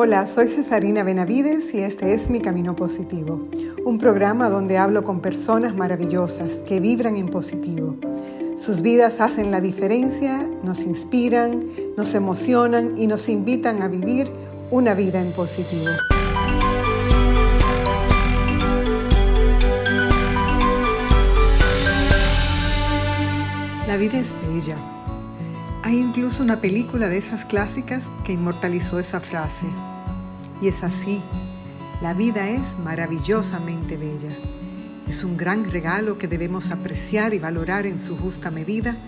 Hola, soy Cesarina Benavides y este es Mi Camino Positivo, un programa donde hablo con personas maravillosas que vibran en positivo. Sus vidas hacen la diferencia, nos inspiran, nos emocionan y nos invitan a vivir una vida en positivo. La vida es bella. Hay incluso una película de esas clásicas que inmortalizó esa frase. Y es así. La vida es maravillosamente bella. Es un gran regalo que debemos apreciar y valorar en su justa medida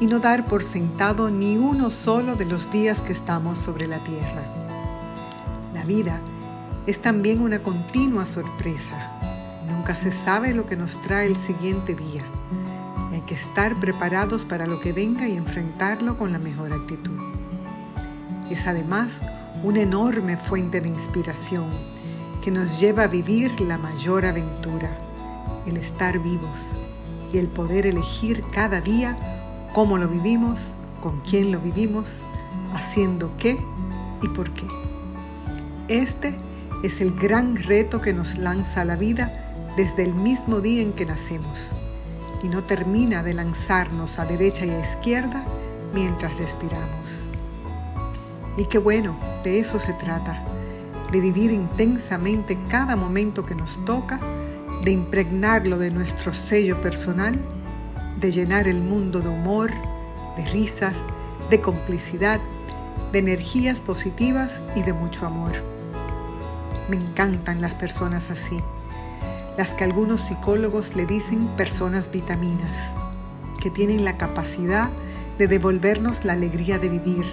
y no dar por sentado ni uno solo de los días que estamos sobre la tierra. La vida es también una continua sorpresa. Nunca se sabe lo que nos trae el siguiente día que estar preparados para lo que venga y enfrentarlo con la mejor actitud. Es además una enorme fuente de inspiración que nos lleva a vivir la mayor aventura, el estar vivos y el poder elegir cada día cómo lo vivimos, con quién lo vivimos, haciendo qué y por qué. Este es el gran reto que nos lanza la vida desde el mismo día en que nacemos y no termina de lanzarnos a derecha y a izquierda mientras respiramos. Y qué bueno, de eso se trata, de vivir intensamente cada momento que nos toca, de impregnarlo de nuestro sello personal, de llenar el mundo de humor, de risas, de complicidad, de energías positivas y de mucho amor. Me encantan las personas así las que algunos psicólogos le dicen personas vitaminas, que tienen la capacidad de devolvernos la alegría de vivir,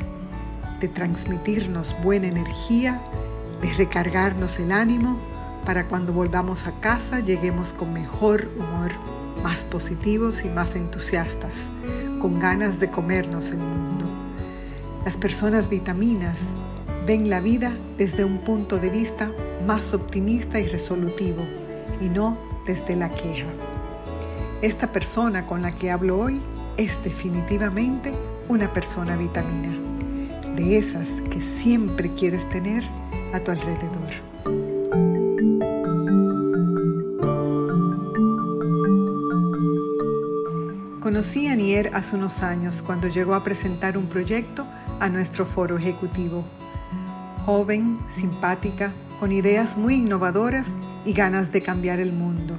de transmitirnos buena energía, de recargarnos el ánimo para cuando volvamos a casa lleguemos con mejor humor, más positivos y más entusiastas, con ganas de comernos el mundo. Las personas vitaminas ven la vida desde un punto de vista más optimista y resolutivo y no desde la queja. Esta persona con la que hablo hoy es definitivamente una persona vitamina, de esas que siempre quieres tener a tu alrededor. Conocí a Nier hace unos años cuando llegó a presentar un proyecto a nuestro foro ejecutivo. Joven, simpática, con ideas muy innovadoras y ganas de cambiar el mundo.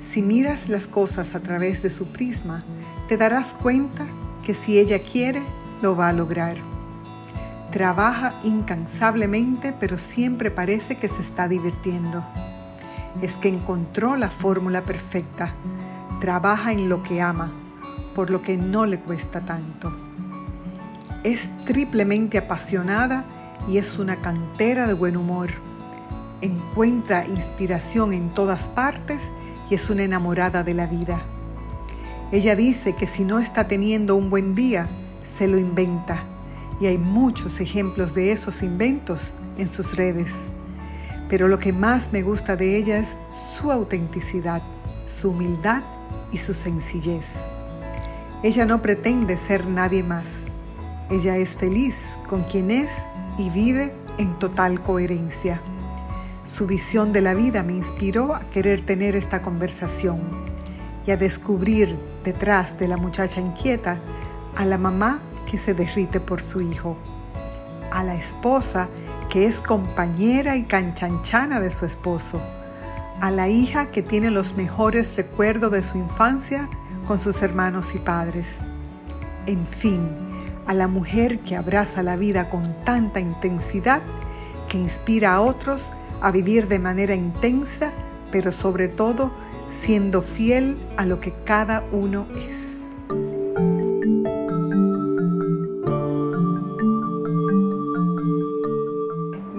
Si miras las cosas a través de su prisma, te darás cuenta que si ella quiere, lo va a lograr. Trabaja incansablemente, pero siempre parece que se está divirtiendo. Es que encontró la fórmula perfecta. Trabaja en lo que ama, por lo que no le cuesta tanto. Es triplemente apasionada y es una cantera de buen humor encuentra inspiración en todas partes y es una enamorada de la vida. Ella dice que si no está teniendo un buen día, se lo inventa y hay muchos ejemplos de esos inventos en sus redes. Pero lo que más me gusta de ella es su autenticidad, su humildad y su sencillez. Ella no pretende ser nadie más. Ella es feliz con quien es y vive en total coherencia. Su visión de la vida me inspiró a querer tener esta conversación y a descubrir detrás de la muchacha inquieta a la mamá que se derrite por su hijo, a la esposa que es compañera y canchanchana de su esposo, a la hija que tiene los mejores recuerdos de su infancia con sus hermanos y padres. En fin, a la mujer que abraza la vida con tanta intensidad que inspira a otros a vivir de manera intensa, pero sobre todo siendo fiel a lo que cada uno es.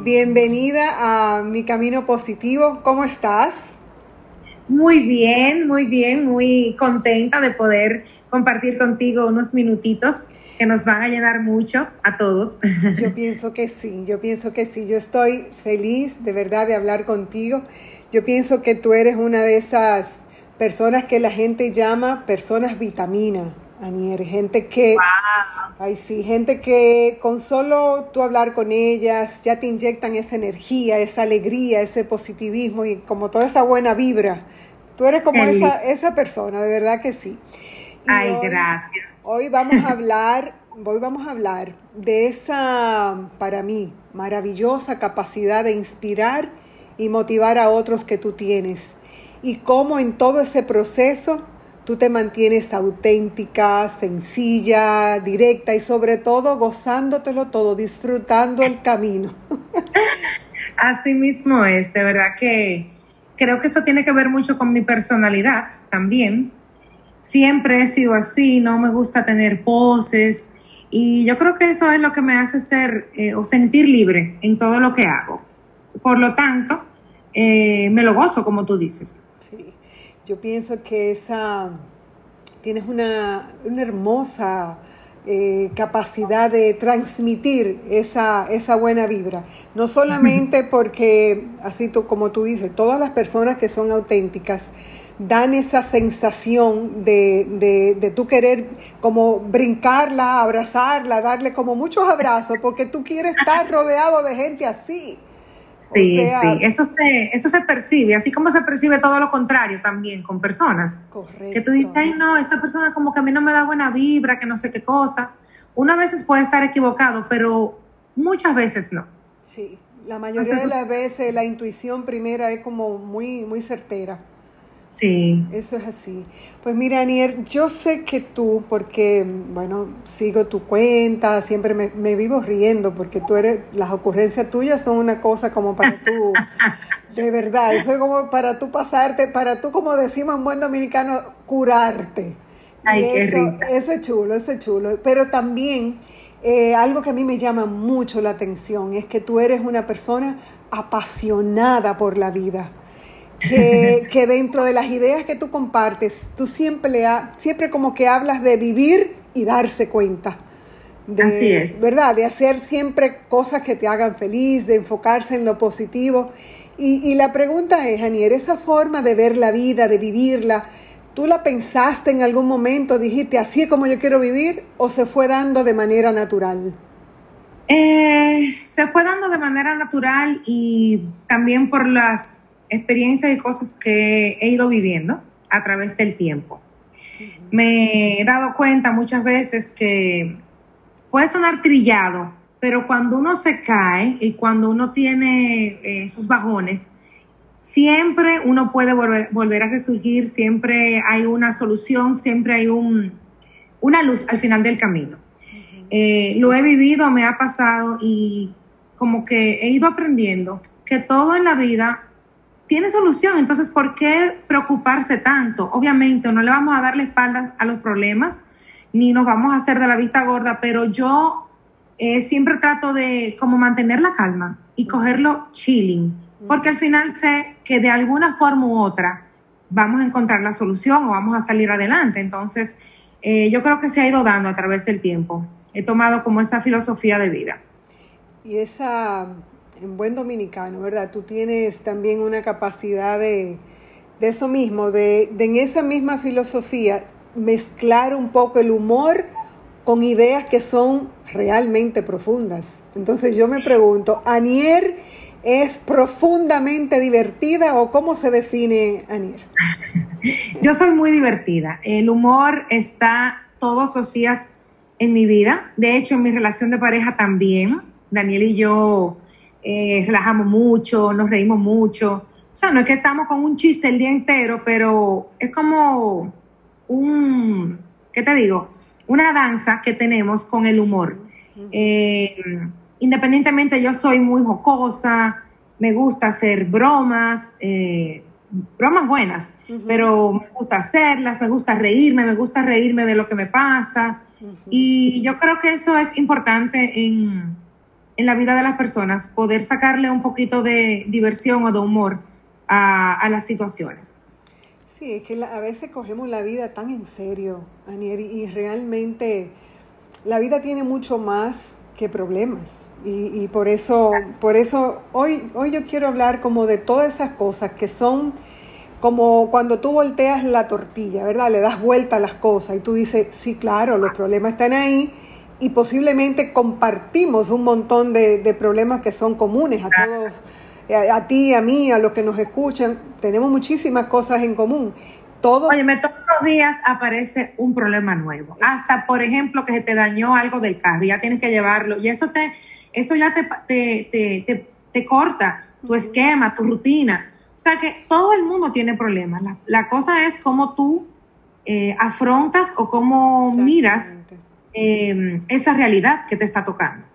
Bienvenida a Mi Camino Positivo. ¿Cómo estás? Muy bien, muy bien, muy contenta de poder compartir contigo unos minutitos que nos van a llenar mucho a todos. Yo pienso que sí, yo pienso que sí. Yo estoy feliz de verdad de hablar contigo. Yo pienso que tú eres una de esas personas que la gente llama personas vitamina. Anier, gente que, ay sí, gente que con solo tú hablar con ellas ya te inyectan esa energía, esa alegría, ese positivismo y como toda esa buena vibra. Tú eres como esa, esa persona, de verdad que sí. ay, gracias. Hoy vamos a hablar, hoy vamos a hablar de esa, para mí, maravillosa capacidad de inspirar y motivar a otros que tú tienes. Y cómo en todo ese proceso tú te mantienes auténtica, sencilla, directa y sobre todo gozándotelo todo, disfrutando el camino. Así mismo es, de verdad que creo que eso tiene que ver mucho con mi personalidad también. Siempre he sido así, no me gusta tener poses y yo creo que eso es lo que me hace ser eh, o sentir libre en todo lo que hago. Por lo tanto, eh, me lo gozo, como tú dices. Yo pienso que esa tienes una, hermosa eh, capacidad de transmitir esa, esa buena vibra. No solamente porque, así tú, como tú dices, todas las personas que son auténticas dan esa sensación de, de, de tú querer como brincarla, abrazarla, darle como muchos abrazos, porque tú quieres estar rodeado de gente así. Sí, sí, eso se, eso se percibe, así como se percibe todo lo contrario también con personas. Correcto. Que tú dices, ay no, esa persona como que a mí no me da buena vibra, que no sé qué cosa. Una veces puede estar equivocado, pero muchas veces no. Sí, la mayoría de las veces la intuición primera es como muy, muy certera. Sí. Eso es así. Pues mira, Anier, yo sé que tú, porque, bueno, sigo tu cuenta, siempre me, vivo riendo, porque tú eres, las ocurrencias tuyas son una cosa como para tú, de verdad, eso es como para tú pasarte, para tú, como decimos en buen dominicano, curarte. Ay, qué risa. Eso es chulo, eso es chulo. Pero también, eh, algo que a mí me llama mucho la atención es que tú eres una persona apasionada por la vida que, dentro de las ideas que tú compartes, tú siempre, siempre como que hablas de vivir y darse cuenta. De, Así es. ¿Verdad? De hacer siempre cosas que te hagan feliz, de enfocarse en lo positivo. Y, la pregunta es, Anier, esa forma de ver la vida, de vivirla, ¿tú la pensaste en algún momento? ¿Dijiste así es como yo quiero vivir o se fue dando de manera natural? Eh, se fue dando de manera natural y también por las experiencias y cosas que he ido viviendo a través del tiempo. Me he dado cuenta muchas veces que puede sonar trillado, pero cuando uno se cae y cuando uno tiene eh, esos bajones, siempre uno puede volver, volver, a resurgir, siempre hay una solución, siempre hay un, una luz al final del camino. Eh, lo he vivido, me ha pasado y como que he ido aprendiendo que todo en la vida tiene solución. Entonces, ¿por qué preocuparse tanto? Obviamente, no le vamos a dar la espalda a los problemas, ni nos vamos a hacer de la vista gorda, pero yo eh, siempre trato de como mantener la calma y cogerlo chilling, porque al final sé que de alguna forma u otra vamos a encontrar la solución o vamos a salir adelante. Entonces, eh, yo creo que se ha ido dando a través del tiempo. He tomado como esa filosofía de vida. Y esa en buen dominicano, ¿verdad? Tú tienes también una capacidad de, eso mismo, de, de, en esa misma filosofía mezclar un poco el humor con ideas que son realmente profundas. Entonces yo me pregunto, ¿Anier es profundamente divertida o cómo se define Anier? Yo soy muy divertida. El humor está todos los días en mi vida. De hecho, en mi relación de pareja también. Daniel y yo eh, relajamos mucho, nos reímos mucho. O sea, no es que estamos con un chiste el día entero, pero es como un, ¿qué te digo? Una danza que tenemos con el humor. Eh, independientemente, yo soy muy jocosa, me gusta hacer bromas, eh, bromas buenas, pero me gusta hacerlas, me gusta reírme, me gusta reírme de lo que me pasa. Y yo creo que eso es importante en, en la vida de las personas, poder sacarle un poquito de diversión o de humor a, las situaciones. Sí, es que a veces cogemos la vida tan en serio, Anieri, y realmente la vida tiene mucho más que problemas. Y, por eso, por eso hoy, hoy yo quiero hablar como de todas esas cosas que son como cuando tú volteas la tortilla, ¿verdad? Le das vuelta a las cosas y tú dices, sí, claro, los problemas están ahí y posiblemente compartimos un montón de, problemas que son comunes a todos, a, ti, a mí, a los que nos escuchan. Tenemos muchísimas cosas en común. Todo. Oye, todos los días aparece un problema nuevo. Hasta, por ejemplo, que se te dañó algo del carro, ya tienes que llevarlo. Y eso te, eso ya te, te, te, te corta tu esquema, tu rutina. O sea que todo el mundo tiene problemas. La, cosa es cómo tú eh, afrontas o cómo miras eh, esa realidad que te está tocando.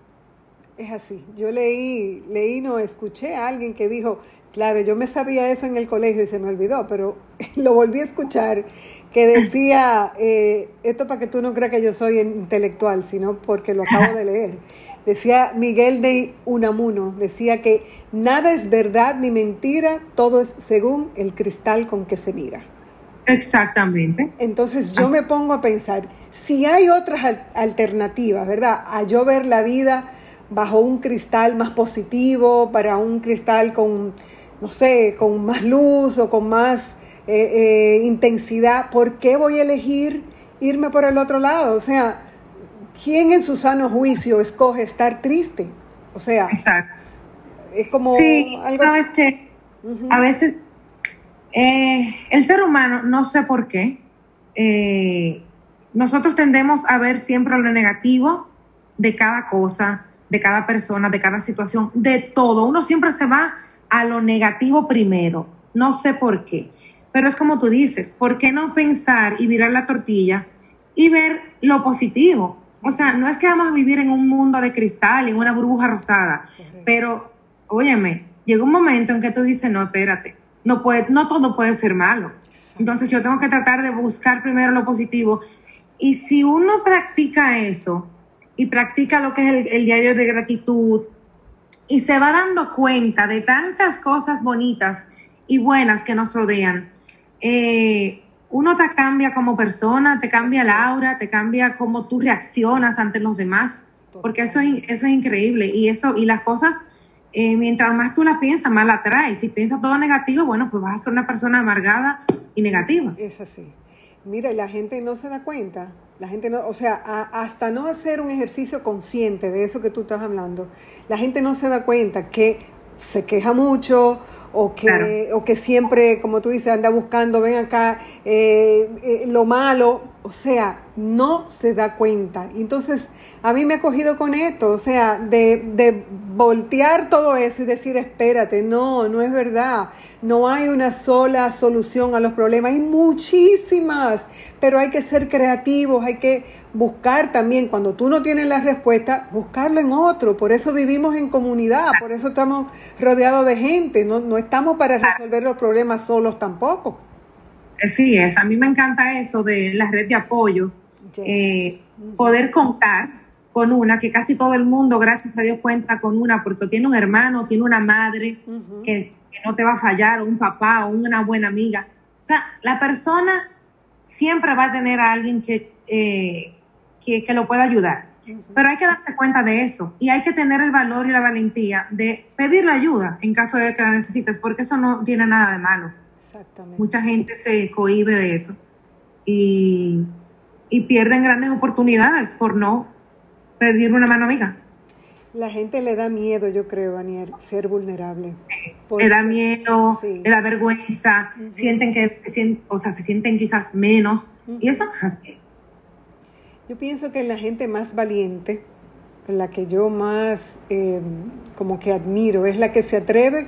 Es así. Yo leí, leí, no, escuché a alguien que dijo, claro, yo me sabía eso en el colegio y se me olvidó, pero lo volví a escuchar, que decía, eh, esto para que tú no creas que yo soy intelectual, sino porque lo acabo de leer. Decía Miguel de Unamuno, decía que nada es verdad ni mentira, todo es según el cristal con que se mira. Exactamente. Entonces yo me pongo a pensar, si hay otras alternativas, ¿verdad? A yo ver la vida bajo un cristal más positivo, para un cristal con, no sé, con más luz o con más eh, eh, intensidad, ¿por qué voy a elegir irme por el otro lado? O sea, ¿quién en su sano juicio escoge estar triste? O sea, es como sí, algo... Sabes que a veces eh, el ser humano, no sé por qué, eh, nosotros tendemos a ver siempre lo negativo de cada cosa, de cada persona, de cada situación, de todo. Uno siempre se va a lo negativo primero. No sé por qué. Pero es como tú dices, ¿por qué no pensar y virar la tortilla y ver lo positivo? O sea, no es que vamos a vivir en un mundo de cristal, en una burbuja rosada, pero, óyeme, llega un momento en que tú dices, no, espérate, no, puede, no todo puede ser malo. Entonces yo tengo que tratar de buscar primero lo positivo. Y si uno practica eso y practica lo que es el, diario de gratitud y se va dando cuenta de tantas cosas bonitas y buenas que nos rodean, eh, uno te cambia como persona, te cambia el aura, te cambia cómo tú reaccionas ante los demás, porque eso es, eso es increíble y eso y las cosas eh, mientras más tú las piensas, más las traes. Si piensas todo negativo, bueno, pues vas a ser una persona amargada y negativa. Es así. Mira, la gente no se da cuenta, la gente no, o sea, hasta no hacer un ejercicio consciente de eso que tú estás hablando, la gente no se da cuenta que se queja mucho o que, o que siempre, como tú dices, anda buscando, ven acá, eh, eh, lo malo, o sea, no se da cuenta. Entonces, a mí me ha cogido con esto, o sea, de, de, voltear todo eso y decir, espérate, no, no es verdad, no hay una sola solución a los problemas, hay muchísimas, pero hay que ser creativos, hay que buscar también, cuando tú no tienes la respuesta, buscarlo en otro, por eso vivimos en comunidad, por eso estamos rodeados de gente, no, no estamos para resolver los problemas solos tampoco. Sí es, a mí me encanta eso de la red de apoyo, eh, poder contar con una, que casi todo el mundo, gracias a Dios, cuenta con una, porque tiene un hermano, tiene una madre que, no te va a fallar, o un papá, o una buena amiga. O sea, la persona siempre va a tener a alguien que, eh, que, que, lo pueda ayudar. Pero hay que darse cuenta de eso y hay que tener el valor y la valentía de pedir la ayuda en caso de que la necesites, porque eso no tiene nada de malo. Mucha gente se cohíbe de eso y, pierden grandes oportunidades por no pedir una mano amiga. La gente le da miedo, yo creo, Daniel, ser vulnerable. le da miedo, le da vergüenza, sienten que se sienten, o sea, se sienten quizás menos. Y eso Yo pienso que la gente más valiente, la que yo más eh, como que admiro, es la que se atreve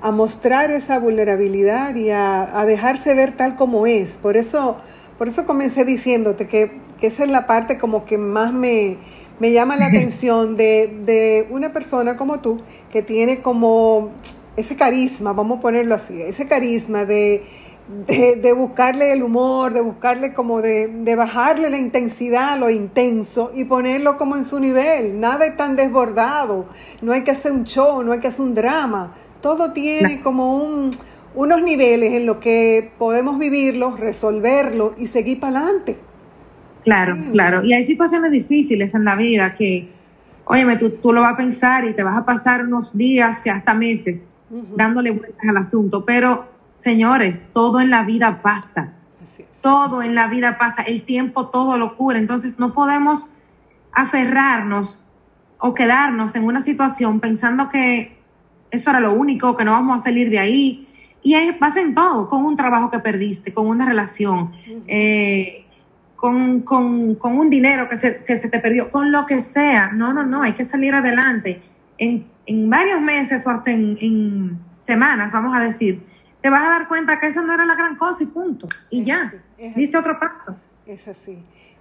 a mostrar esa vulnerabilidad y a, dejarse ver tal como es. Por eso, por eso comencé diciéndote que, esa es la parte como que más me, llama la atención de, una persona como tú que tiene como ese carisma, vamos a ponerlo así, ese carisma de, de, buscarle el humor, de buscarle como de, de, bajarle la intensidad a lo intenso y ponerlo como en su nivel. Nada es tan desbordado, no hay que hacer un show, no hay que hacer un drama. Todo tiene como un, unos niveles en los que podemos vivirlo, resolverlo y seguir para adelante. Claro, claro. Y hay situaciones difíciles en la vida que, óyeme, tú, tú lo vas a pensar y te vas a pasar unos días y hasta meses dándole vueltas al asunto, pero señores, todo en la vida pasa. Todo en la vida pasa, el tiempo todo lo cura. Entonces no podemos aferrarnos o quedarnos en una situación pensando que eso era lo único, que no vamos a salir de ahí. Y ahí pasa en todo, con un trabajo que perdiste, con una relación, eh, con, un dinero que se, que se te perdió, con lo que sea. No, no, no, hay que salir adelante. En, varios meses o hasta en, semanas, vamos a decir, te vas a dar cuenta que eso no era la gran cosa y punto. Y ya, diste otro paso. Es así.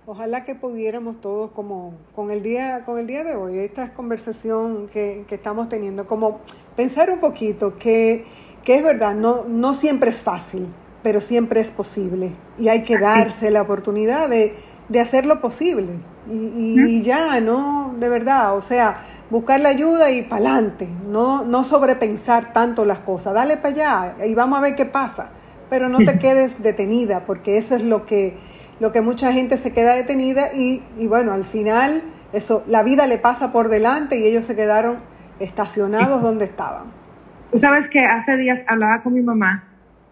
Ojalá que pudiéramos todos, como con el día, con el día de hoy, esta conversación que, que estamos teniendo, como pensar un poquito que, que, es verdad, no, no siempre es fácil, pero siempre es posible. Y hay que darse la oportunidad de, de hacer lo posible. Y, y, ya, ¿no? De verdad, o sea, buscar la ayuda y para adelante, no, no sobrepensar tanto las cosas, dale para allá y vamos a ver qué pasa, pero no te quedes detenida, porque eso es lo que lo que mucha gente se queda detenida y, bueno, al final eso, la vida le pasa por delante y ellos se quedaron estacionados donde estaban. Tú sabes que hace días hablaba con mi mamá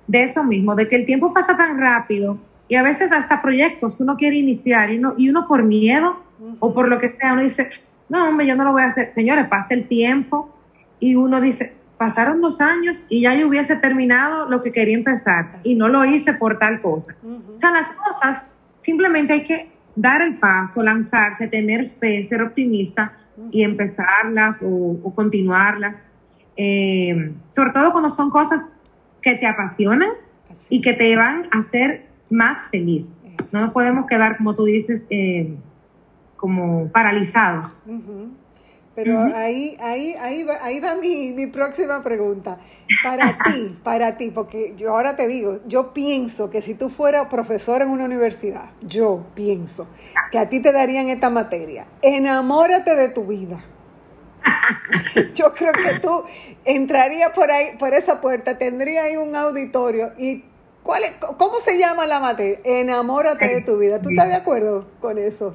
de eso mismo, de que el tiempo pasa tan rápido y a veces hasta proyectos que uno quiere iniciar y uno, y uno por miedo o por lo que sea, uno dice, no, hombre, yo no lo voy a hacer. Señores, pasa el tiempo y uno dice, pasaron dos años y ya yo hubiese terminado lo que quería empezar y no lo hice por tal cosa. O sea, las cosas Simplemente hay que dar el paso, lanzarse, tener fe, ser optimista y empezarlas o, continuarlas. Eh, sobre todo cuando son cosas que te apasionan y que te van a hacer más feliz. No nos podemos quedar, como tú dices, eh, como paralizados. Pero ahí, ahí, ahí va, ahí va mi, mi próxima pregunta. Para ti, para ti, porque yo ahora te digo, yo pienso que si tú fueras profesor en una universidad, yo pienso que a ti te darían esta materia. Enamórate de tu vida. Yo creo que tú entrarías por ahí, por esa puerta, tendría ahí un auditorio y ¿cuál ¿cómo se llama la materia? Enamórate de tu vida. ¿Tú estás de acuerdo con eso?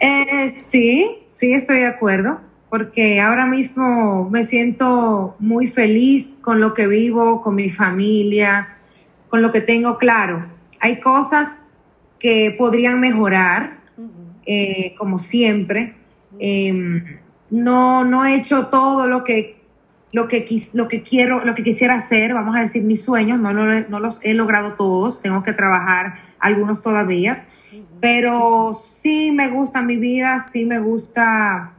Eh, sí, sí estoy de acuerdo, porque ahora mismo me siento muy feliz con lo que vivo, con mi familia, con lo que tengo claro. Hay cosas que podrían mejorar, eh, como siempre. Em, no, no he hecho todo lo que, lo, que, lo que quiero, lo que quisiera hacer, vamos a decir mis sueños, no, no los he logrado todos, tengo que trabajar algunos todavía pero sí me gusta mi vida, sí me gusta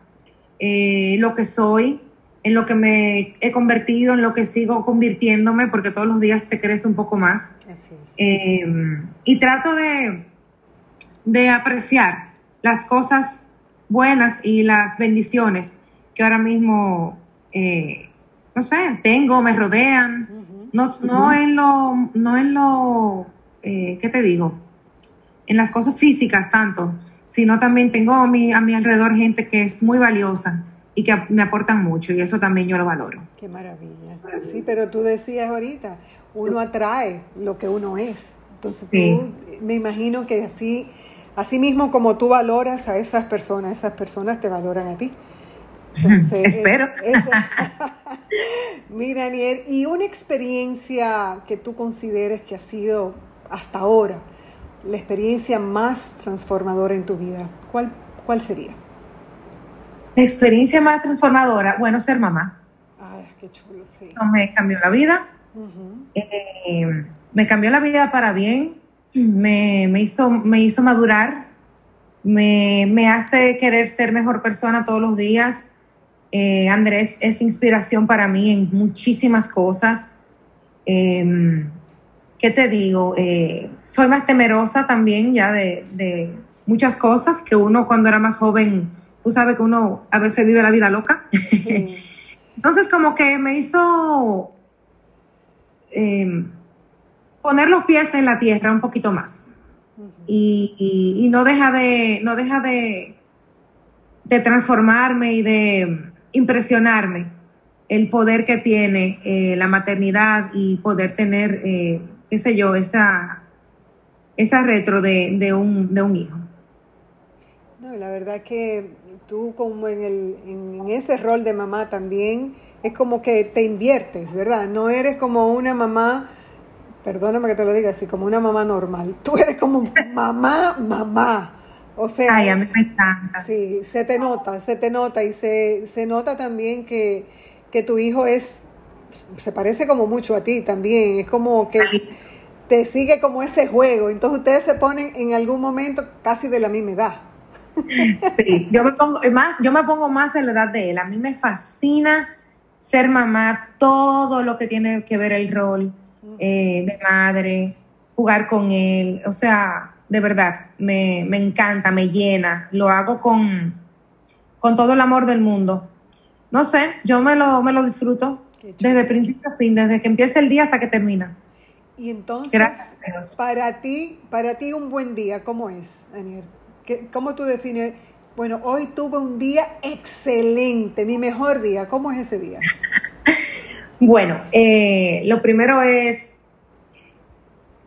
eh, lo que soy, en lo que me he convertido, en lo que sigo convirtiéndome, porque todos los días te crece un poco más. Em, y trato de, de apreciar las cosas buenas y las bendiciones que ahora mismo, eh, no sé, tengo, me rodean. No, no en lo, no en lo, eh, ¿qué te digo? En las cosas físicas tanto, sino también tengo a mi, a mi alrededor gente que es muy valiosa y que me aportan mucho y eso también yo lo valoro. Qué maravilla. Sí, pero tú decías ahorita, uno atrae lo que uno es. Entonces tú, me imagino que así, así mismo como tú valoras a esas personas, esas personas te valoran a ti. Espero. mira, Aniel, y una experiencia que tú consideres que ha sido hasta ahora, la experiencia más transformadora en tu vida, ¿cuál, cuál sería? La experiencia más transformadora, bueno, ser mamá. Ay, qué chulo, sí. Eso me cambió la vida. Eh, me cambió la vida para bien. Me, hizo, me hizo madurar. Me, hace querer ser mejor persona todos los días. Eh, Andrés es inspiración para mí en muchísimas cosas. Eh, ¿qué te digo? Eh, soy más temerosa también ya de, muchas cosas que uno cuando era más joven, tú sabes que uno a veces vive la vida loca. Entonces como que me hizo em, poner los pies en la tierra un poquito más. y, no deja de, no deja de, de transformarme y de impresionarme el poder que tiene eh, la maternidad y poder tener eh, qué sé yo, esa, esa retro de, de, un, de un hijo. No, la verdad que tú como en, el, en ese rol de mamá también es como que te inviertes, ¿verdad? No eres como una mamá perdóname que te lo diga así, como una mamá normal. Tú eres como mamá, mamá. O sea, Ay, a mí me encanta. Sí, se te nota, se te nota y se, se nota también que, que tu hijo es, se parece como mucho a ti también, es como que te sigue como ese juego, entonces ustedes se ponen en algún momento casi de la misma edad. Sí, yo me pongo más, yo me pongo más en la edad de él. A mí me fascina ser mamá, todo lo que tiene que ver el rol eh, de madre, jugar con él, o sea, de verdad, me, me encanta, me llena, lo hago con, con todo el amor del mundo. No sé, yo me lo, me lo disfruto desde principio a fin, desde que empieza el día hasta que termina. Y entonces, para ti, para ti un buen día, ¿cómo es, Daniel? ¿Cómo tú defines? Bueno, hoy tuve un día excelente, mi mejor día. ¿Cómo es ese día? bueno, eh, lo primero es,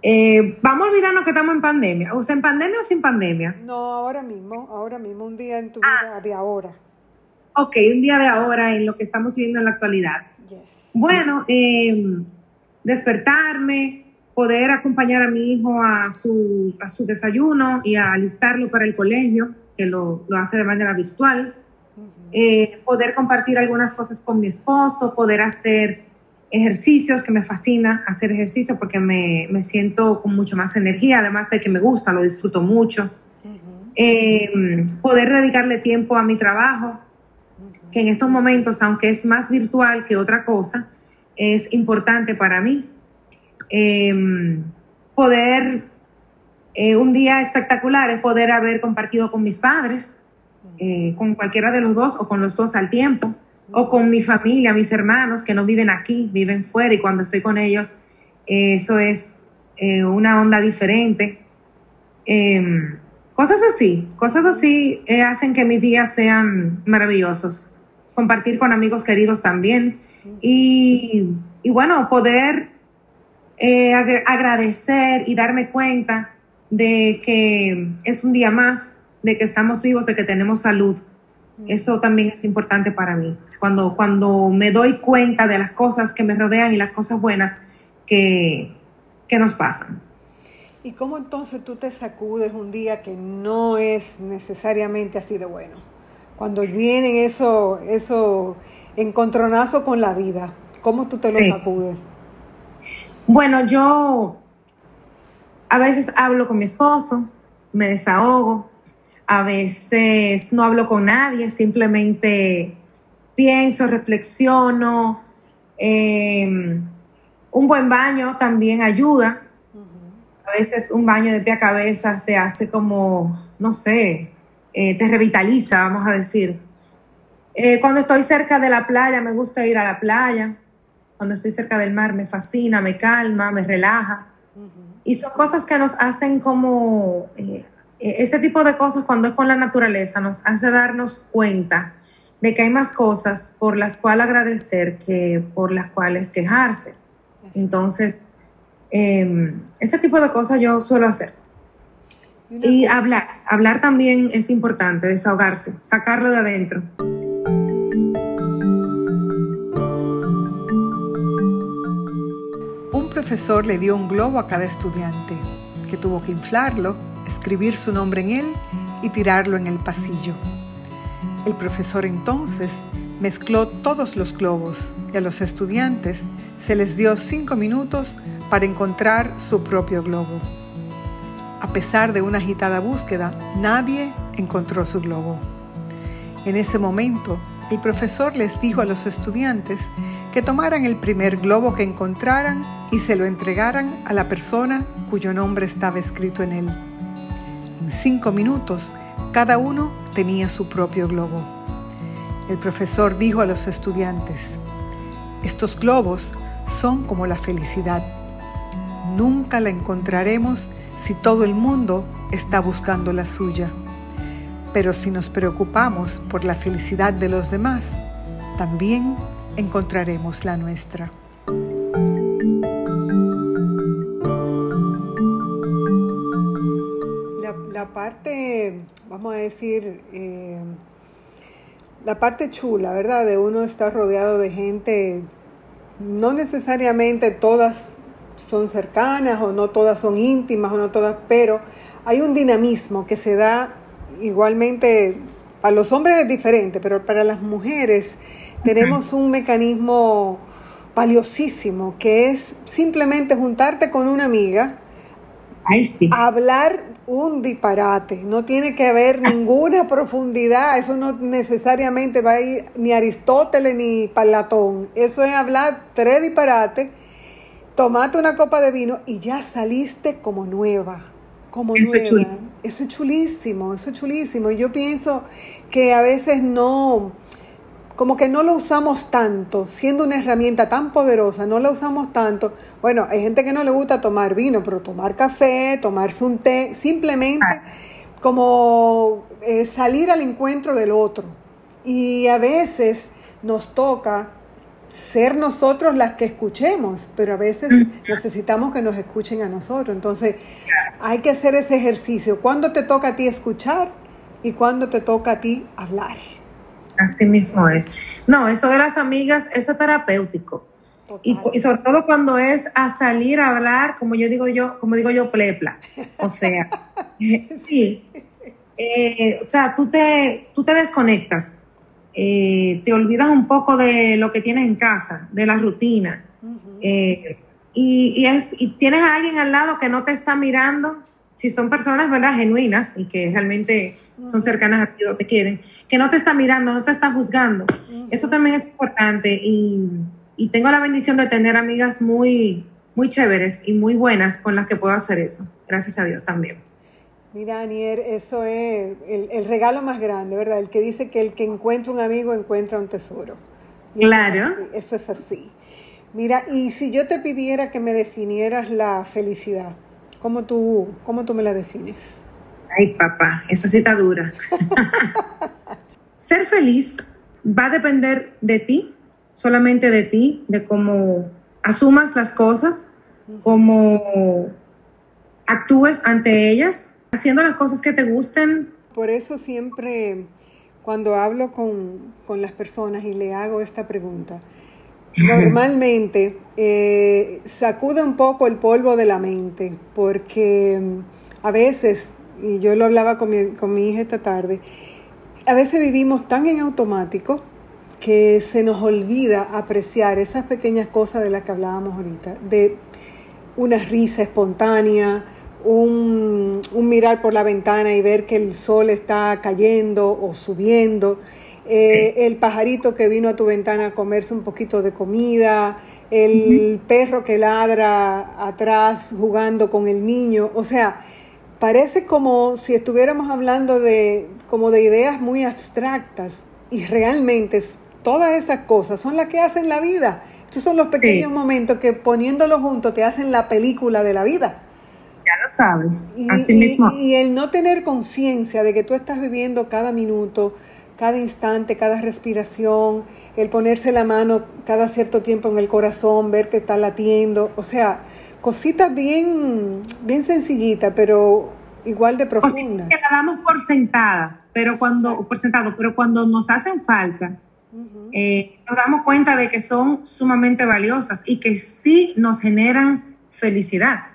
eh, vamos a olvidarnos que estamos en pandemia. ¿O sea, en pandemia o sin pandemia? No, ahora mismo, ahora mismo, un día en tu vida ah. de ahora. Ok, un día de ahora en lo que estamos viviendo en la actualidad. Bueno, em, despertarme, poder acompañar a mi hijo a su, a su desayuno y a alistarlo para el colegio, que lo, lo hace de manera virtual, eh, poder compartir algunas cosas con mi esposo, poder hacer ejercicios, que me fascina hacer ejercicio porque me, me siento con mucho más energía, además de que me gusta, lo disfruto mucho. Eh, poder dedicarle tiempo a mi trabajo, que en estos momentos, aunque es más virtual que otra cosa, es importante para mí. Em, poder, eh, un día espectacular es poder haber compartido con mis padres, eh, con cualquiera de los dos o con los dos al tiempo, o con mi familia, mis hermanos que no viven aquí, viven fuera y cuando estoy con ellos, eh, eso es una onda diferente. Em, cosas así, cosas así hacen que mis días sean maravillosos. Compartir con amigos queridos también. Y, y bueno, poder eh, agradecer y darme cuenta de que es un día más, de que estamos vivos, de que tenemos salud. Eso también es importante para mí. Cuando, cuando me doy cuenta de las cosas que me rodean y las cosas buenas que, que nos pasan. ¿Y cómo entonces tú te sacudes un día que no es necesariamente así de bueno? Cuando vienen eso, eso encontronazo con la vida, ¿cómo tú te lo sacudes? Bueno, yo a veces hablo con mi esposo, me desahogo, a veces no hablo con nadie, simplemente pienso, reflexiono. Em, un buen baño también ayuda. A veces un baño de pie a cabeza te hace como, no sé, eh, te revitaliza, vamos a decir. Eh, cuando estoy cerca de la playa, me gusta ir a la playa cuando estoy cerca del mar me fascina, me calma, me relaja. Y son cosas que nos hacen como, eh, e-, ese tipo de cosas cuando es con la naturaleza, nos hace darnos cuenta de que hay más cosas por las cuales agradecer que por las cuales quejarse. Entonces, em, ese tipo de cosas yo suelo hacer. Y hablar, hablar también es importante, desahogarse, sacarlo de adentro. profesor le dio un globo a cada estudiante, que tuvo que inflarlo, escribir su nombre en él y tirarlo en el pasillo. El profesor entonces mezcló todos los globos y a los estudiantes se les dio cinco minutos para encontrar su propio globo. A pesar de una agitada búsqueda, nadie encontró su globo. En ese momento, el profesor les dijo a los estudiantes que tomaran el primer globo que encontraran y se lo entregaran a la persona cuyo nombre estaba escrito en él. En cinco minutos, cada uno tenía su propio globo. El profesor dijo a los estudiantes, estos globos son como la felicidad. Nunca la encontraremos si todo el mundo está buscando la suya. Pero si nos preocupamos por la felicidad de los demás, también encontraremos la nuestra. La, parte, vamos a decir, eh, la parte chula, ¿verdad? De uno estar rodeado de gente, no necesariamente todas son cercanas o no todas son íntimas o no todas, pero hay un dinamismo que se da igualmente, a los hombres es diferente, pero para las mujeres tenemos un mecanismo valiosísimo que es simplemente juntarte con una amiga, hablar un disparate, no tiene que haber ninguna profundidad, eso no necesariamente va a ir ni Aristóteles ni Palatón, eso es hablar tres disparates, tomate una copa de vino y ya saliste como nueva, como eso nueva. Es eso es chulísimo, eso es chulísimo. Y yo pienso que a veces no, como que no lo usamos tanto, siendo una herramienta tan poderosa, no la usamos tanto. Bueno, hay gente que no le gusta tomar vino, pero tomar café, tomarse un té, simplemente ah. como eh, salir al encuentro del otro. Y a veces nos toca ser nosotros las que escuchemos, pero a veces necesitamos que nos escuchen a nosotros. Entonces, hay que hacer ese ejercicio. ¿Cuándo te toca a ti escuchar y cuándo te toca a ti hablar? Así mismo es. No, eso de las amigas, eso es terapéutico. Y, sobre todo cuando es a salir a hablar, como yo digo yo, como digo yo, plepla. O sea, sí. Eh, o sea, tú te, tú te desconectas, eh, te olvidas un poco de lo que tienes en casa, de la rutina. Eh, y, y, es, y tienes a alguien al lado que no te está mirando, si son personas, ¿verdad?, genuinas y que realmente son cercanas a ti o te quieren, que no te está mirando, no te está juzgando. Eso también es importante y, tengo la bendición de tener amigas muy, muy chéveres y muy buenas con las que puedo hacer eso. Gracias a Dios también. Mira, Anier, eso es el, regalo más grande, ¿verdad? El que dice que el que encuentra un amigo encuentra un tesoro. claro. eso es así. Mira, y si yo te pidiera que me definieras la felicidad, ¿cómo tú, cómo tú me la defines? Ay, papá, esa cita dura. Ser feliz va a depender de ti, solamente de ti, de cómo asumas las cosas, cómo actúes ante ellas, haciendo las cosas que te gusten. Por eso siempre cuando hablo con, las personas y le hago esta pregunta, normalmente eh, sacude un poco el polvo de la mente, porque mm, a veces y yo lo hablaba con mi, con mi hija esta tarde, a veces vivimos tan en automático que se nos olvida apreciar esas pequeñas cosas de las que hablábamos ahorita, de una risa espontánea, un, mirar por la ventana y ver que el sol está cayendo o subiendo, eh, el pajarito que vino a tu ventana a comerse un poquito de comida, el perro que ladra atrás jugando con el niño, o sea, parece como si estuviéramos hablando de, como de ideas muy abstractas. Y realmente todas esas cosas son las que hacen la vida. Estos son los pequeños momentos que poniéndolos juntos te hacen la película de la vida. Lo sabes, y, así mismo. Y el no tener conciencia de que tú estás viviendo cada minuto, cada instante, cada respiración, el ponerse la mano cada cierto tiempo en el corazón, ver que está latiendo, o sea, cositas bien, bien sencillitas, pero igual de profundas. que la damos por sentada, pero cuando, por sentado, pero cuando nos hacen falta, eh, nos damos cuenta de que son sumamente valiosas y que sí nos generan felicidad.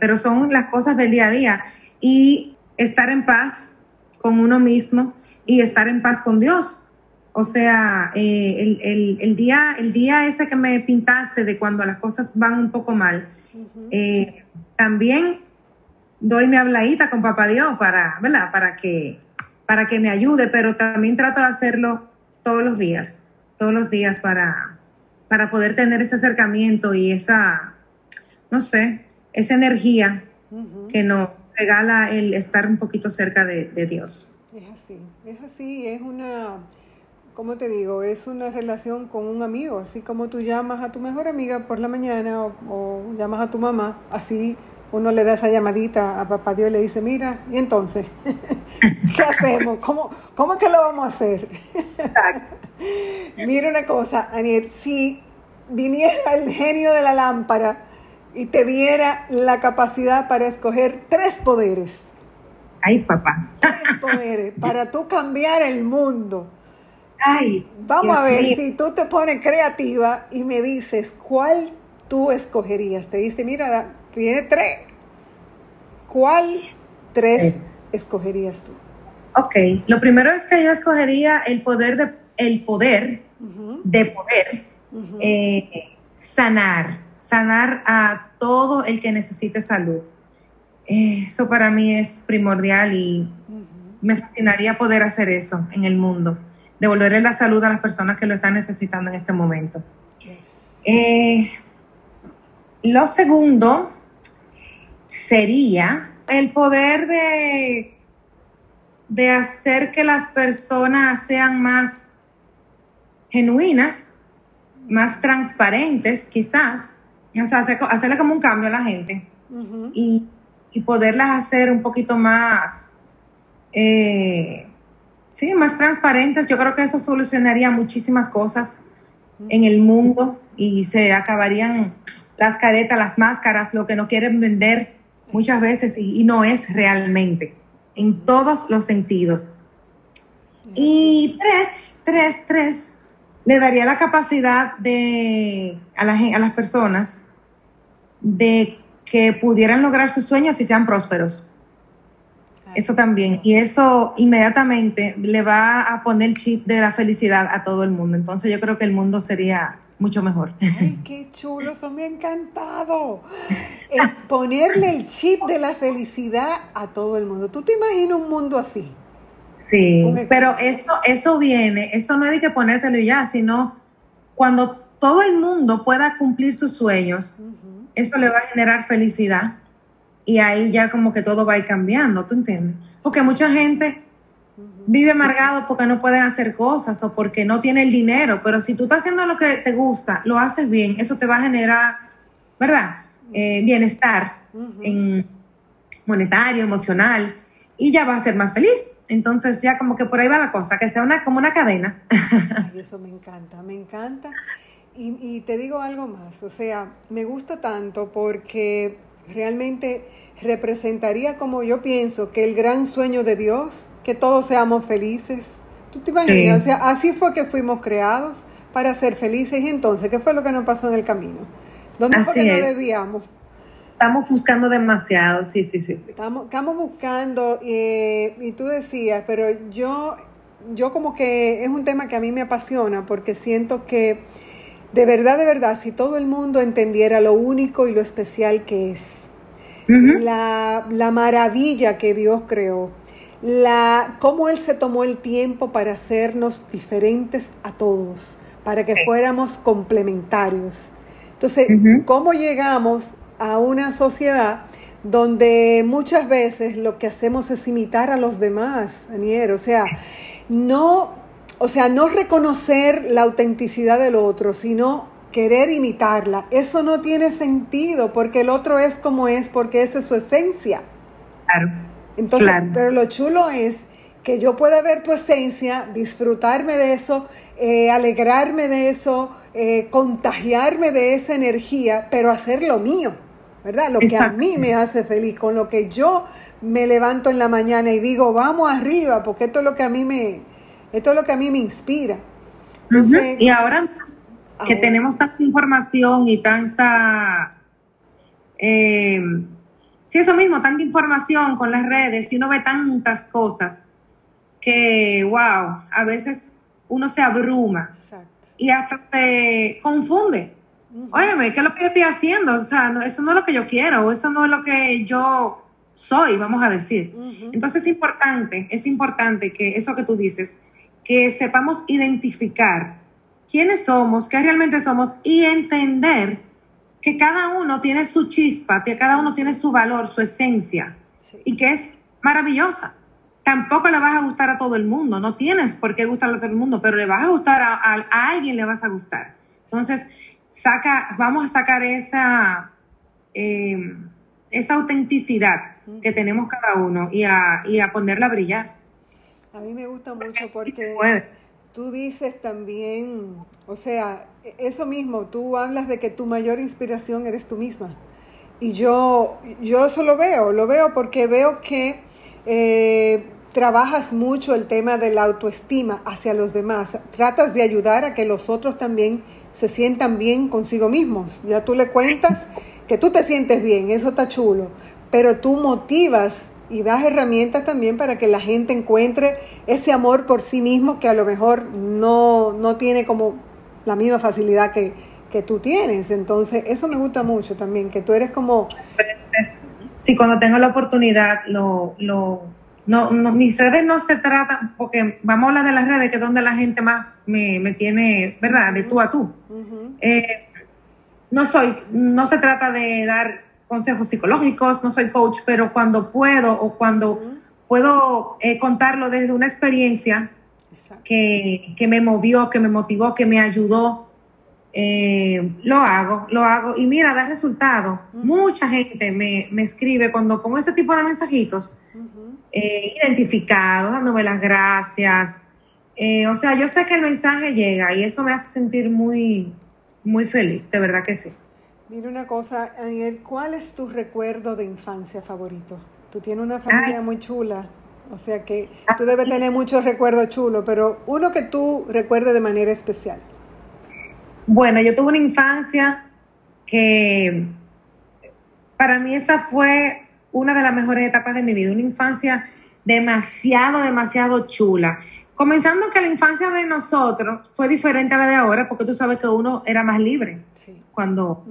Pero son las cosas del día a día. Y estar en paz con uno mismo y estar en paz con Dios. O sea, eh, el, el, día, el día ese que me pintaste de cuando las cosas van un poco mal, eh, también doy mi habladita con papá Dios para, ¿verdad? Para que, para que me ayude, pero también trato de hacerlo todos los días, todos los días para, para poder tener ese acercamiento y esa, no sé, esa energía que nos regala el estar un poquito cerca de, Dios. Es así, es así, es una, ¿cómo te digo? Es una relación con un amigo, así como tú llamas a tu mejor amiga por la mañana o llamas a tu mamá, así uno le da esa llamadita a papá Dios y le dice, mira, ¿y entonces? ¿Qué hacemos? ¿Cómo, ¿Cómo es que lo vamos a hacer? mira una cosa, Aniel, si viniera el genio de la lámpara y te diera la capacidad para escoger tres poderes. Ay, papá. Tres poderes para tú cambiar el mundo. Ay. Vamos a ver si tú te pones creativa y me dices cuál tú escogerías? Te dice, mira, tiene tres. ¿Cuál tres escogerías tú? Ok, lo primero es que yo escogería el poder de, el poder de poder eh, sanar, sanar a todo el que necesite salud. Eso para mí es primordial y me fascinaría poder hacer eso en el mundo, devolverle la salud a las personas que lo están necesitando en este momento. Eh, lo segundo sería el poder de, de hacer que las personas sean más genuinas, más transparentes quizás, o sea, hacerle como un cambio a la gente y, y, poderlas hacer un poquito más, eh, sí, más transparentes. Yo creo que eso solucionaría muchísimas cosas en el mundo y se acabarían las caretas, las máscaras, lo que no quieren vender muchas veces y, no es realmente, en todos los sentidos. Y tres, tres, tres, le daría la capacidad de, a, la, a las personas de que pudieran lograr sus sueños y sean prósperos. Eso también. Y eso inmediatamente le va a poner el chip de la felicidad a todo el mundo. Entonces yo creo que el mundo sería mucho mejor. Ay, qué chulo, eso me ha encantado. ponerle el chip de la felicidad a todo el mundo. ¿Tú te imaginas un mundo así? Sí, pero eso, eso viene, eso no es de que ponértelo ya, sino cuando todo el mundo pueda cumplir sus sueños, eso le va a generar felicidad y ahí ya como que todo va a ir cambiando, ¿tú entiendes? Porque mucha gente vive amargado porque no pueden hacer cosas o porque no tiene el dinero, pero si tú estás haciendo lo que te gusta, lo haces bien, eso te va a generar, ¿verdad? Eh, bienestar en monetario, emocional, y ya vas a ser más feliz. Entonces ya como que por ahí va la cosa, que sea una, como una cadena. Ay, eso me encanta, me encanta. Y, y te digo algo más, o sea, me gusta tanto porque realmente representaría como yo pienso que el gran sueño de Dios que todos seamos felices. ¿Tú te imaginas? O sea, así fue que fuimos creados para ser felices. Y entonces, ¿qué fue lo que nos pasó en el camino? ¿Dónde fue que no debíamos? Estamos buscando demasiado, sí, sí, sí. sí. Estamos, estamos buscando, eh, y tú decías, pero yo, yo como que es un tema que a mí me apasiona porque siento que de verdad, de verdad, si todo el mundo entendiera lo único y lo especial que es, la, la maravilla que Dios creó, la, cómo Él se tomó el tiempo para hacernos diferentes a todos, para que fuéramos complementarios. Entonces, ¿cómo llegamos a una sociedad donde muchas veces lo que hacemos es imitar a los demás, Anier? O sea, no, o sea, no reconocer la autenticidad del otro, sino querer imitarla. Eso no tiene sentido porque el otro es como es, porque esa es su esencia. Claro. Entonces, pero lo chulo es que yo pueda ver tu esencia, disfrutarme de eso, eh, alegrarme de eso, eh, contagiarme de esa energía, pero hacer lo mío, ¿verdad? Lo que a mí me hace feliz, con lo que yo me levanto en la mañana y digo, vamos arriba, porque esto es lo que a mí me, esto es lo que a mí me inspira. y ahora que tenemos tanta información y tanta... Eh, Sí, eso mismo, tanta información con las redes y uno ve tantas cosas que, wow, a veces uno se abruma y hasta se confunde. Óyeme, ¿qué es lo que yo estoy haciendo? O sea, eso no es lo que yo quiero, eso no es lo que yo soy, vamos a decir. Entonces es importante, es importante que eso que tú dices, que sepamos identificar quiénes somos, qué realmente somos y entender que cada uno tiene su chispa, que cada uno tiene su valor, su esencia, y que es maravillosa. Tampoco le vas a gustar a todo el mundo, no tienes por qué gustarle a todo el mundo, pero le vas a gustar a, alguien, le vas a gustar. Entonces, saca, vamos a sacar esa, em, esa autenticidad que tenemos cada uno y a, y a ponerla a brillar. A mí me gusta mucho porque tú dices también, o sea, eso mismo, tú hablas de que tu mayor inspiración eres tú misma. Y yo, yo eso lo veo, lo veo porque veo que eh, trabajas mucho el tema de la autoestima hacia los demás. Tratas de ayudar a que los otros también se sientan bien consigo mismos. Ya tú le cuentas que tú te sientes bien, eso está chulo, pero tú motivas y das herramientas también para que la gente encuentre ese amor por sí mismo que a lo mejor no, no tiene como la misma facilidad que, que tú tienes. Entonces, eso me gusta mucho también, que tú eres como... Sí, cuando tengo la oportunidad, lo, lo, no, no, mis redes no se tratan, porque vamos a hablar de las redes, que es donde la gente más me, me tiene, ¿verdad? De tú a tú. Eh, no soy, no se trata de dar consejos psicológicos, no soy coach, pero cuando puedo o cuando puedo eh, contarlo desde una experiencia que, que, me movió, que me motivó, que me ayudó, eh, lo hago, lo hago. Y mira, da resultado. Mucha gente me, me, escribe cuando pongo ese tipo de mensajitos, eh, identificados, dándome las gracias. o sea, yo sé que el mensaje llega y eso me hace sentir muy, muy feliz, de verdad que sí. Mira una cosa, Aniel, ¿cuál es tu recuerdo de infancia favorito? Tú tienes una familia muy chula, o sea que tú debes tener muchos recuerdos chulos, pero uno que tú recuerdes de manera especial. Bueno, yo tuve una infancia que para mí esa fue una de las mejores etapas de mi vida, una infancia demasiado, demasiado chula. Comenzando que la infancia de nosotros fue diferente a la de ahora, porque tú sabes que uno era más libre. Cuando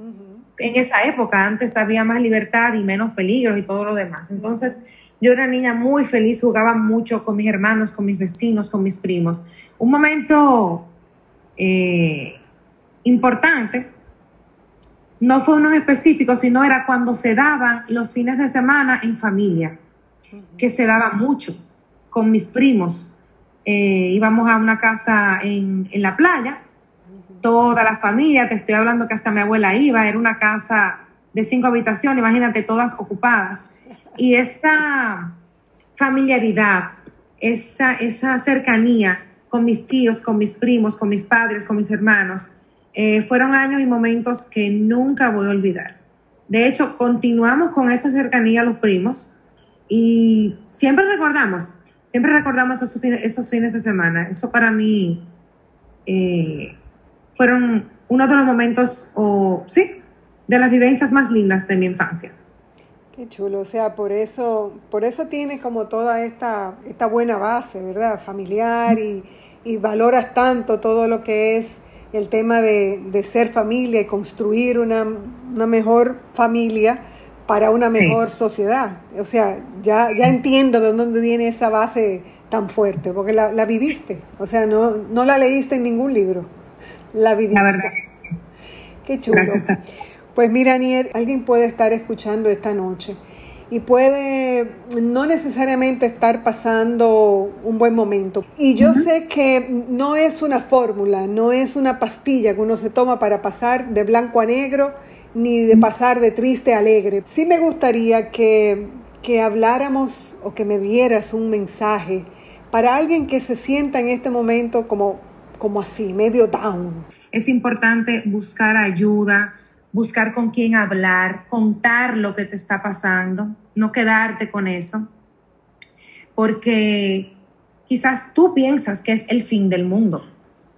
en esa época antes había más libertad y menos peligros y todo lo demás. Entonces, yo era niña muy feliz, jugaba mucho con mis hermanos, con mis vecinos, con mis primos. Un momento eh, importante, no fue uno específico, sino era cuando se daban los fines de semana en familia, que se daba mucho con mis primos. Eh, íbamos a una casa en, en la playa toda la familia, te estoy hablando que hasta mi abuela iba, era una casa de cinco habitaciones, imagínate, todas ocupadas. Y esa familiaridad, esa, esa cercanía con mis tíos, con mis primos, con mis padres, con mis hermanos, eh, fueron años y momentos que nunca voy a olvidar. De hecho, continuamos con esa cercanía a los primos y siempre recordamos, siempre recordamos esos fines, esos fines de semana. Eso para mí eh, fueron uno de los momentos, o sí, de las vivencias más lindas de mi infancia. Qué chulo, o sea, por eso, por eso tienes como toda esta, esta buena base, ¿verdad? Familiar y, valoras tanto todo lo que es el tema de, ser familia y construir una, mejor familia para una mejor sociedad. O sea, ya, ya entiendo de dónde viene esa base tan fuerte, porque la, la viviste, o sea, no, no la leíste en ningún libro la La verdad. Qué chulo. Gracias. Pues mira, Aniel, alguien puede estar escuchando esta noche y puede no necesariamente estar pasando un buen momento. Y yo sé que no es una fórmula, no es una pastilla que uno se toma para pasar de blanco a negro, ni de pasar de triste a alegre. Sí me gustaría que, que habláramos o que me dieras un mensaje para alguien que se sienta en este momento como como así, medio down. Es importante buscar ayuda, buscar con quién hablar, contar lo que te está pasando, no quedarte con eso, porque quizás tú piensas que es el fin del mundo,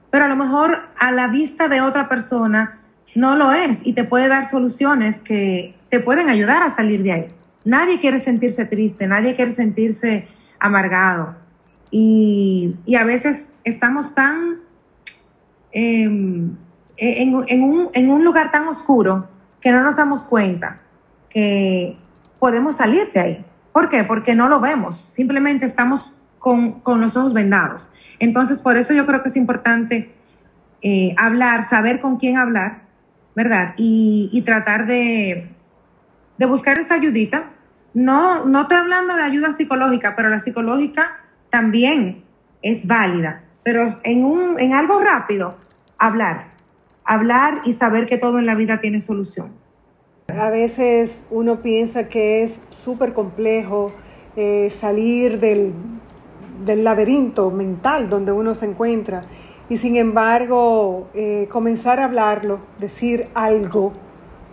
pero a lo mejor a la vista de otra persona no lo es y te puede dar soluciones que te pueden ayudar a salir de ahí. Nadie quiere sentirse triste, nadie quiere sentirse amargado. Y, y a veces estamos tan Em, en, un, en un lugar tan oscuro que no nos damos cuenta que podemos salir de ahí. ¿Por qué? Porque no lo vemos, simplemente estamos con, los ojos vendados. Entonces, por eso yo creo que es importante eh, hablar, saber con quién hablar, ¿verdad? Y, tratar de, de, buscar esa ayudita. No, no estoy hablando de ayuda psicológica, pero la psicológica también es válida pero en, un, en algo rápido, hablar. Hablar y saber que todo en la vida tiene solución. A veces uno piensa que es súper complejo eh, salir del, del, laberinto mental donde uno se encuentra y sin embargo eh, comenzar a hablarlo, decir algo,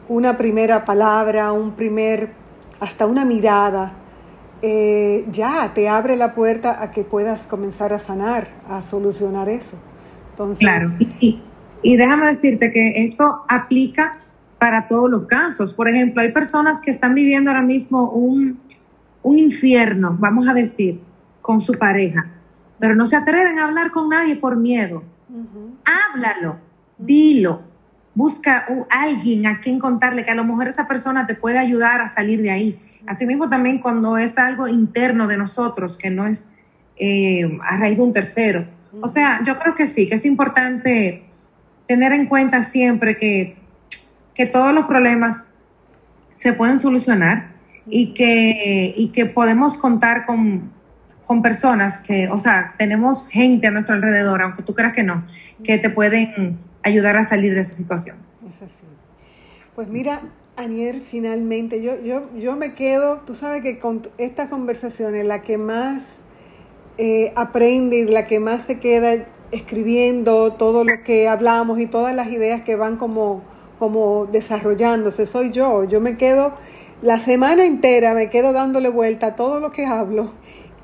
una primera palabra, un primer, hasta una mirada, eh, ya te abre la puerta a que puedas comenzar a sanar, a solucionar eso. Entonces, claro. Y, y déjame decirte que esto aplica para todos los casos. Por ejemplo, hay personas que están viviendo ahora mismo un, un infierno, vamos a decir, con su pareja, pero no se atreven a hablar con nadie por miedo. Háblalo, dilo, busca a alguien a quien contarle que a lo mejor esa persona te puede ayudar a salir de ahí. Asimismo también cuando es algo interno de nosotros, que no es eh, a raíz de un tercero. O sea, yo creo que sí, que es importante tener en cuenta siempre que, que todos los problemas se pueden solucionar y que, y que podemos contar con, con personas que, o sea, tenemos gente a nuestro alrededor, aunque tú creas que no, que te pueden ayudar a salir de esa situación. Es así. Pues mira, Anier, finalmente, yo, yo, yo me quedo, tú sabes que con estas conversaciones, la que más eh, aprende y la que más se queda escribiendo todo lo que hablamos y todas las ideas que van como, como desarrollándose, soy yo. Yo me quedo la semana entera, me quedo dándole vuelta a todo lo que hablo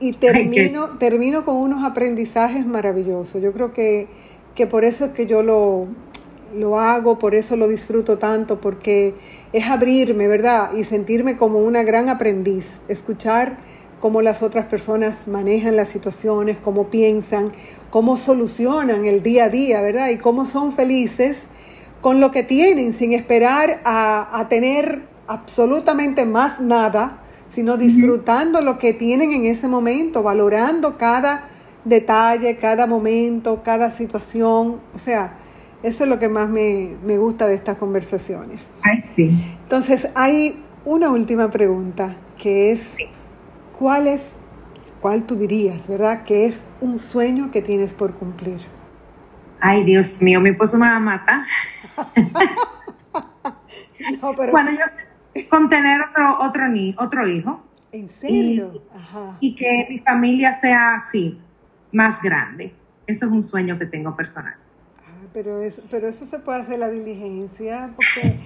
y termino, termino con unos aprendizajes maravillosos. Yo creo que, que por eso es que yo lo, lo hago, por eso lo disfruto tanto, porque es abrirme, ¿verdad? Y sentirme como una gran aprendiz, escuchar cómo las otras personas manejan las situaciones, cómo piensan, cómo solucionan el día a día, ¿verdad? Y cómo son felices con lo que tienen, sin esperar a, a tener absolutamente más nada, sino disfrutando lo que tienen en ese momento, valorando cada detalle, cada momento, cada situación. O sea, eso es lo que más me, gusta de estas conversaciones. Ay, sí. Entonces, hay una última pregunta, que es, ¿cuál es, cuál tú dirías, verdad, que es un sueño que tienes por cumplir? Ay, Dios mío, mi esposo me va a matar. no, pero con tener otro, otro, ni, otro hijo. ¿En serio? Y, que mi familia sea así, más grande. Eso es un sueño que tengo personal. Pero, es, pero eso se puede hacer la diligencia, porque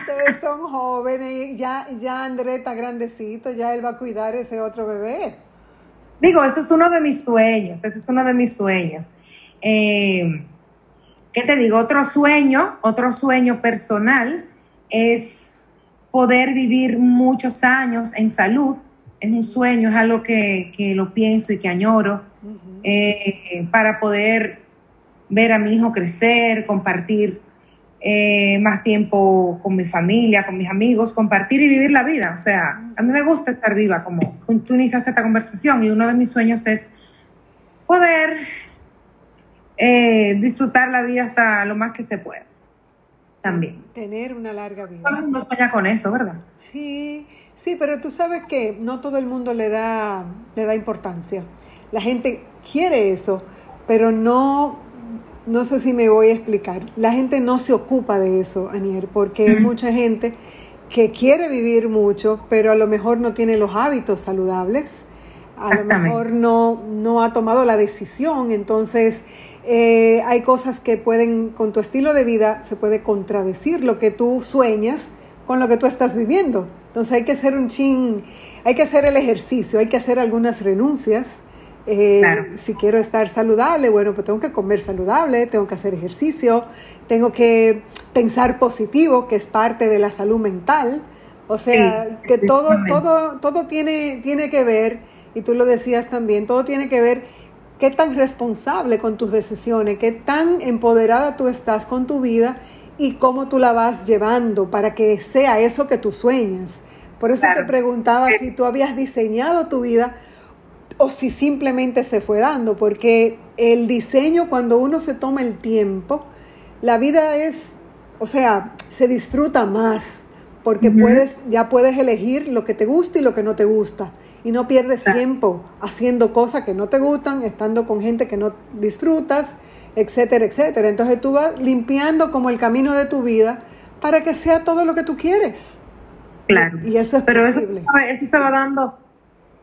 ustedes son jóvenes y ya, ya André está grandecito, ya él va a cuidar ese otro bebé. Digo, eso es uno de mis sueños, ese es uno de mis sueños. Eh, ¿Qué te digo? Otro sueño, otro sueño personal es poder vivir muchos años en salud es un sueño, es algo que, lo pienso y que añoro, eh, para poder ver a mi hijo crecer, compartir eh, más tiempo con mi familia, con mis amigos, compartir y vivir la vida. O sea, a mí me gusta estar viva, como tú iniciaste esta conversación, y uno de mis sueños es poder eh, disfrutar la vida hasta lo más que se pueda también. Tener una larga vida. Todo el mundo sueña con eso, ¿verdad? Sí, sí, pero tú sabes que no todo el mundo le da, le da importancia. La gente quiere eso, pero no, no sé si me voy a explicar. La gente no se ocupa de eso, Anier, porque hay mucha gente que quiere vivir mucho, pero a lo mejor no tiene los hábitos saludables, a lo mejor no, no ha tomado la decisión, entonces eh, hay cosas que pueden, con tu estilo de vida, se puede contradecir lo que tú sueñas con lo que tú estás viviendo. Entonces hay que hacer un chin, hay que hacer el ejercicio, hay que hacer algunas renuncias. Eh, si quiero estar saludable, bueno, pues tengo que comer saludable, tengo que hacer ejercicio, tengo que pensar positivo, que es parte de la salud mental. O sea, que todo, todo, todo tiene, tiene que ver, y tú lo decías también, todo tiene que ver qué tan responsable con tus decisiones, qué tan empoderada tú estás con tu vida y cómo tú la vas llevando para que sea eso que tú sueñas. Por eso te preguntaba si tú habías diseñado tu vida o si simplemente se fue dando, porque el diseño cuando uno se toma el tiempo, la vida es, o sea, se disfruta más, porque puedes, ya puedes elegir lo que te gusta y lo que no te gusta y no pierdes tiempo haciendo cosas que no te gustan, estando con gente que no disfrutas, etcétera, etcétera. Entonces tú vas limpiando como el camino de tu vida para que sea todo lo que tú quieres. Claro. Y eso es Pero posible. Eso, se va dando.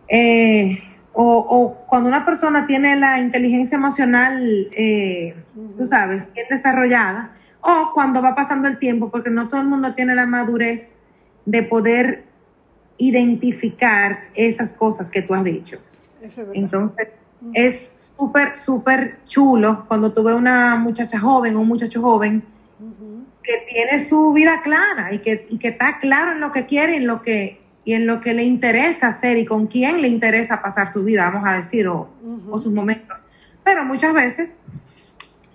Eh, o, cuando una persona tiene la inteligencia emocional, eh, tú sabes, bien desarrollada, o cuando va pasando el tiempo, porque no todo el mundo tiene la madurez de poder identificar esas cosas que tú has dicho. Entonces, es súper, súper chulo cuando tú ves una muchacha joven o un muchacho joven que tiene su vida clara y que, y que está claro en lo que quiere en lo que, y en lo que le interesa hacer y con quién le interesa pasar su vida, vamos a decir, o, sus momentos. Pero muchas veces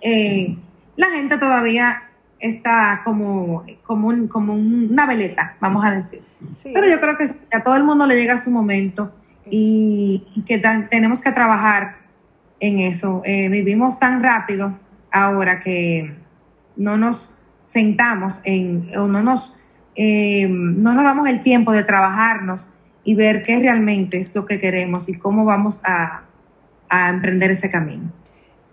eh, la gente todavía está como, como, como una veleta, vamos a decir. Pero yo creo que a todo el mundo le llega su momento y, que tenemos que trabajar en eso. Eh, vivimos tan rápido ahora que no nos sentamos en, o no nos, eh, no nos damos el tiempo de trabajarnos y ver qué realmente es lo que queremos y cómo vamos a, a emprender ese camino.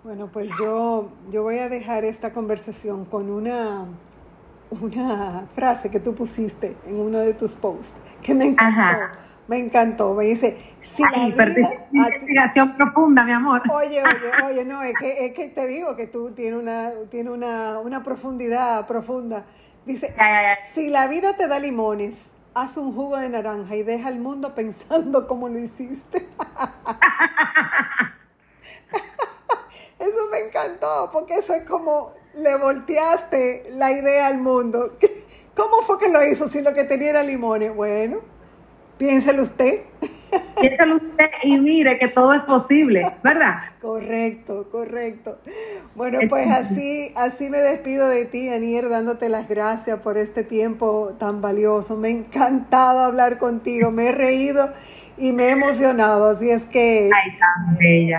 Bueno, pues yo, yo voy a dejar esta conversación con una, una frase que tú pusiste en uno de tus posts, que me encantó. Me encantó. Me dice, si Ay, la vida, investigación profunda, mi amor. Oye, oye, oye, no, es que, es que te digo que tú tienes una, tiene una, una profundidad profunda. Dice, si la vida te da limones, haz un jugo de naranja y deja al mundo pensando cómo lo hiciste. Eso me encantó, porque eso es como le volteaste la idea al mundo. ¿Cómo fue que lo hizo si lo que tenía era limones? Bueno, piénselo usted. Usted y mire que todo es posible, ¿verdad? Correcto, correcto. Bueno, pues así, así me despido de ti, Anier, dándote las gracias por este tiempo tan valioso. Me ha encantado hablar contigo, me he reído y me he emocionado, así es que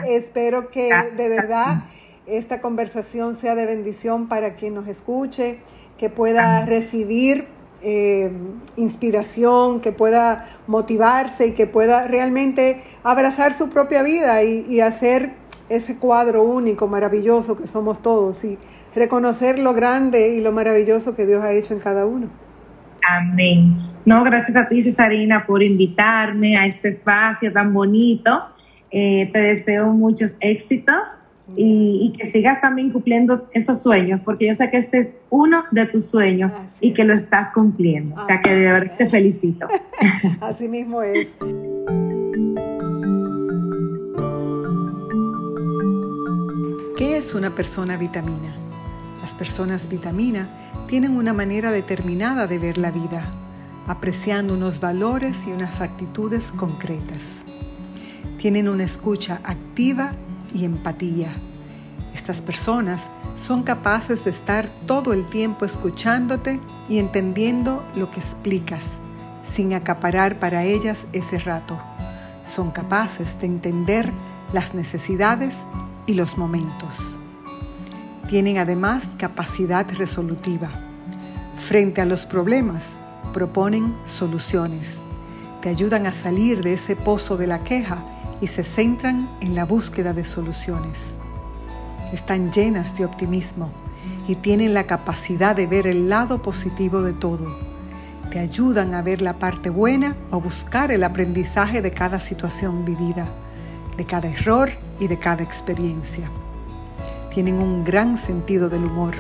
espero que de verdad esta conversación sea de bendición para quien nos escuche, que pueda recibir eh, inspiración, que pueda motivarse y que pueda realmente abrazar su propia vida y, hacer ese cuadro único, maravilloso que somos todos y reconocer lo grande y lo maravilloso que Dios ha hecho en cada uno. Amén. No, gracias a ti, Cesarina, por invitarme a este espacio tan bonito. Eh, te deseo muchos éxitos y, que sigas también cumpliendo esos sueños, porque yo sé que este es uno de tus sueños y que lo estás cumpliendo. O sea que de verdad te felicito. Así mismo es. ¿Qué es una persona vitamina? Las personas vitamina tienen una manera determinada de ver la vida apreciando unos valores y unas actitudes concretas. Tienen una escucha activa y empatía. Estas personas son capaces de estar todo el tiempo escuchándote y entendiendo lo que explicas, sin acaparar para ellas ese rato. Son capaces de entender las necesidades y los momentos. Tienen además capacidad resolutiva. Frente a los problemas, proponen soluciones, te ayudan a salir de ese pozo de la queja y se centran en la búsqueda de soluciones. Están llenas de optimismo y tienen la capacidad de ver el lado positivo de todo. Te ayudan a ver la parte buena o buscar el aprendizaje de cada situación vivida, de cada error y de cada experiencia. Tienen un gran sentido del humor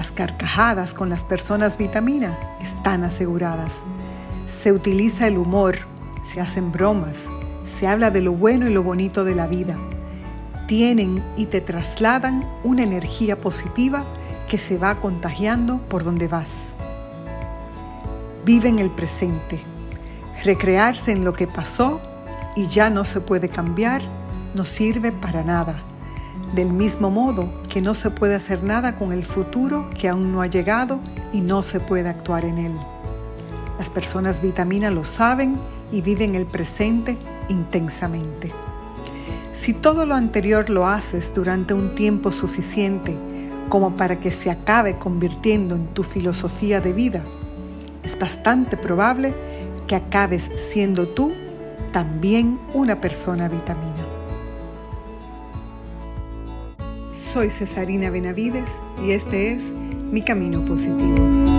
las carcajadas con las personas vitamina están aseguradas. Se utiliza el humor, se hacen bromas, se habla de lo bueno y lo bonito de la vida. Tienen y te trasladan una energía positiva que se va contagiando por donde vas. Vive en el presente. Recrearse en lo que pasó y ya no se puede cambiar no sirve para nada del mismo modo que no se puede hacer nada con el futuro que aún no ha llegado y no se puede actuar en él. Las personas vitamina lo saben y viven el presente intensamente. Si todo lo anterior lo haces durante un tiempo suficiente como para que se acabe convirtiendo en tu filosofía de vida, es bastante probable que acabes siendo tú también una persona vitamina. Soy Cesarina Benavides y este es Mi Camino Positivo.